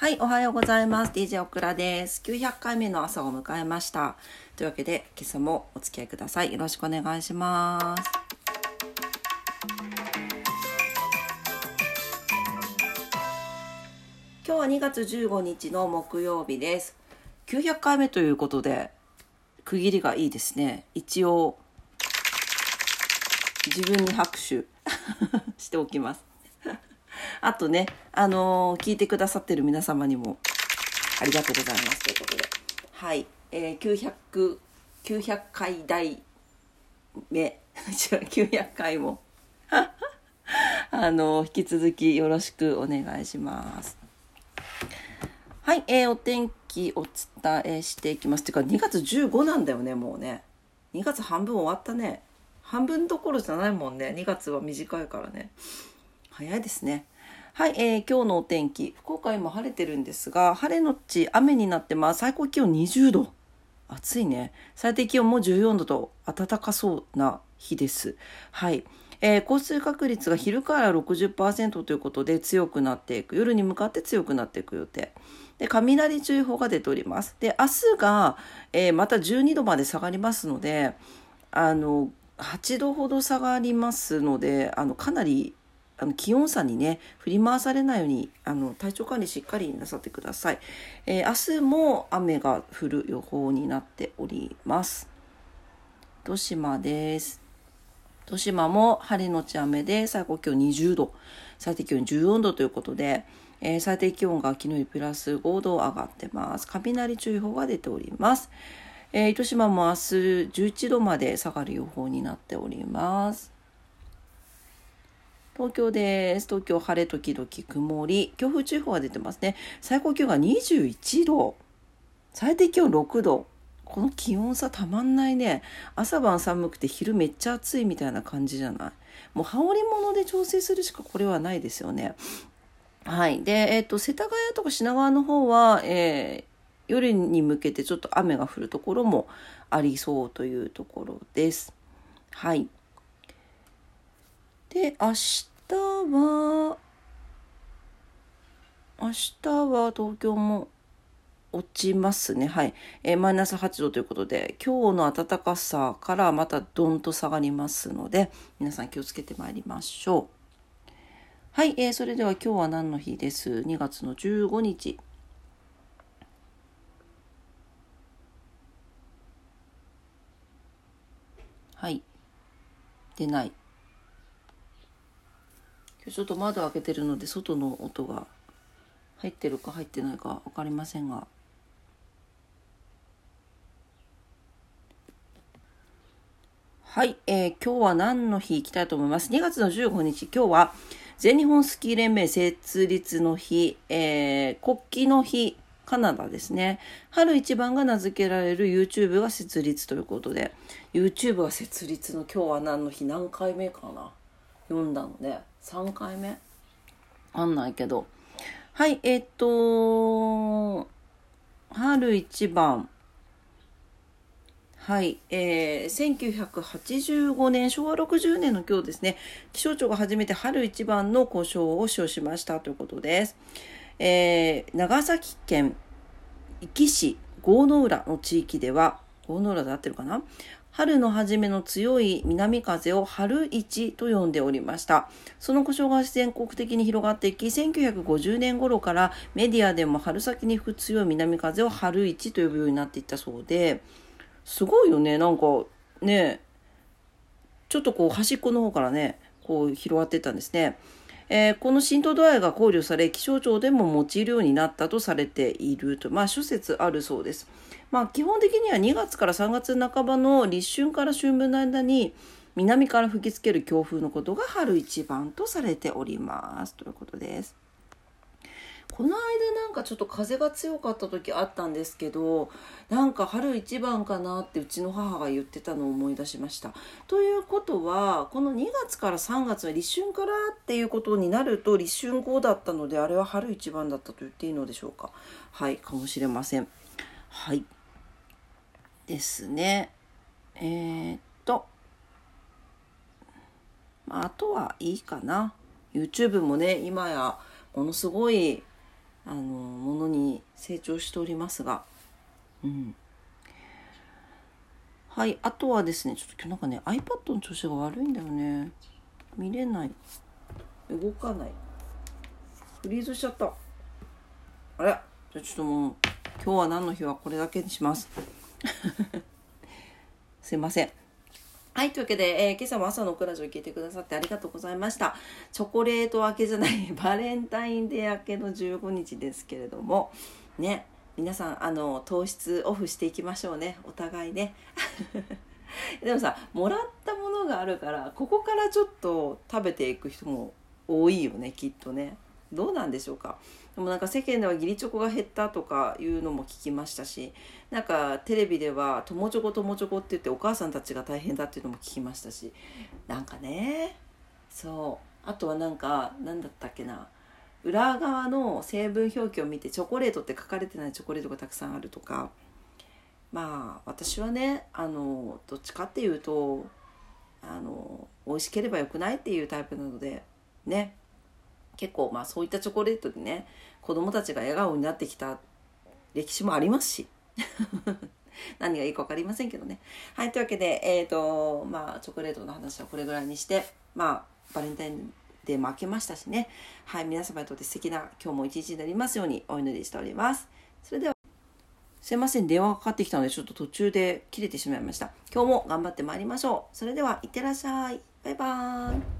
はい、おはようございます。DJ オクラです。900回目の朝を迎えました。というわけで、今朝もお付き合いください。よろしくお願いします。今日は2月15日の木曜日です。900回目ということで、区切りがいいですね。一応、自分に拍手 しておきます。あとね、あのー聞いてくださってる皆様にもありがとうございますということで、はい、えー、900、900回台目、違う、900回も、あのー引き続きよろしくお願いします。はい、えーお天気お伝えしていきます。てか、2月15なんだよね、もうね。2月半分終わったね。半分どころじゃないもんね。2月は短いからね。早いですね。はい、えー今日のお天気。福岡今晴れてるんですが、晴れのち雨になってます。最高気温20度。暑いね。最低気温も14度と暖かそうな日です。はい。えー降水確率が昼から60%ということで強くなっていく。夜に向かって強くなっていく予定。で、雷注意報が出ております。で、明日が、えーまた12度まで下がりますので、あの、8度ほど下がりますので、あの、かなりあの気温差にね振り回されないようにあの体調管理しっかりなさってください、えー明日も雨が降る予報になっております。豊島です。豊島も晴れのち雨で最高気温20度。最低気温14度ということで、えー最低気温が昨日よりプラス5度上がってます。雷注意報が出ております。えー糸島も明日11度まで下がる予報になっております。東京です。東京晴れ時々曇り。強風注意報が出てますね。最高気温が21度。最低気温6度。この気温差たまんないね。朝晩寒くて昼めっちゃ暑いみたいな感じじゃない？もう羽織物で調整するしかこれはないですよね。はい。で、えっ、と、世田谷とか品川の方は、えー夜に向けてちょっと雨が降るところもありそうというところです。はい。で、明日は、明日は東京も落ちますね。はい。えーマイナス8度ということで、今日の暖かさからまたドンと下がりますので、皆さん気をつけてまいりましょう。はい。えーそれでは今日は何の日です ?2 月の15日。はい。出ない。ちょっと窓開けてるので外の音が入ってるか入ってないか分かりませんが。はい、えー今日は何の日行きたいと思います？2月の15日。今日は全日本スキー連盟設立の日、えー国旗の日カナダですね。春一番が名付けられる YouTube が設立ということで。YouTube が設立の今日は何の日？何回目かな？読んだのね3回目。あんないけど。はいえっと春一番。はい、えー、1985年昭和60年の今日ですね。気象庁が初めて春一番の故障を使用しましたということです、えー長崎県壱岐市郷の浦の地域では郷の浦で合ってるかな？春の初めの強い南風を春一と呼んでおりました。その故障が全国的に広がっていき、1950年頃からメディアでも春先に吹く強い南風を春一と呼ぶようになっていったそうで、すごいよね、なんかね、ちょっとこう端っこの方からね、こう広がっていったんですね。えーこの浸透度合いが考慮され気象庁でも用いるようになったとされているとまあ諸説あるそうです。まあ基本的には2月から3月半ばの立春から春分の間に南から吹きつける強風のことが春一番とされておりますということです。この間なんかちょっと風が強かった時あったんですけどなんか春一番かなってうちの母が言ってたのを思い出しました。ということはこの2月から3月は立春からっていうことになると立春後だったのであれは春一番だったと言っていいのでしょうか。はいかもしれません。はい。ですね。えー、っと。まああとはいいかな。YouTube もね今やものすごいあのものに成長しておりますが。うん。はいあとはですねちょっと今日なんかね iPad の調子が悪いんだよね。見れない。動かない。フリーズしちゃった。あれじゃあちょっともう今日は何の日はこれだけにします。すいません。はいというわけで、えー、今朝も朝のクラジオ聞いてくださってありがとうございました。チョコレート明けじゃないバレンタインデー明けの15日ですけれどもね皆さんあの糖質オフしていきましょうね。お互いね。でもさもらったものがあるからここからちょっと食べていく人も多いよねきっとね。どうなんでしょうか。でもなんか世間では義理チョコが減ったとかいうのも聞きましたしなんかテレビでは「友チョコ友チョコ」って言ってお母さんたちが大変だっていうのも聞きましたしなんかねそう。あとはなんか何だったっけな。裏側の成分表記を見てチョコレートって書かれてないチョコレートがたくさんあるとか。まあ私はねあのどっちかっていうとあの美味しければよくないっていうタイプなのでね。結構まあそういったチョコレートでね子供たちが笑顔になってきた歴史もありますし 何がいいか分かりませんけどね。はいというわけで、えーとまあ、チョコレートの話はこれぐらいにしてまあバレンタインデーも明けましたしねはい皆様にとって素敵な今日も一日になりますようにお祈りしております。それではすいません電話がかかってきたのでちょっと途中で切れてしまいました。今日も頑張ってまいりましょう。それではいってらっしゃい。バイバーイ。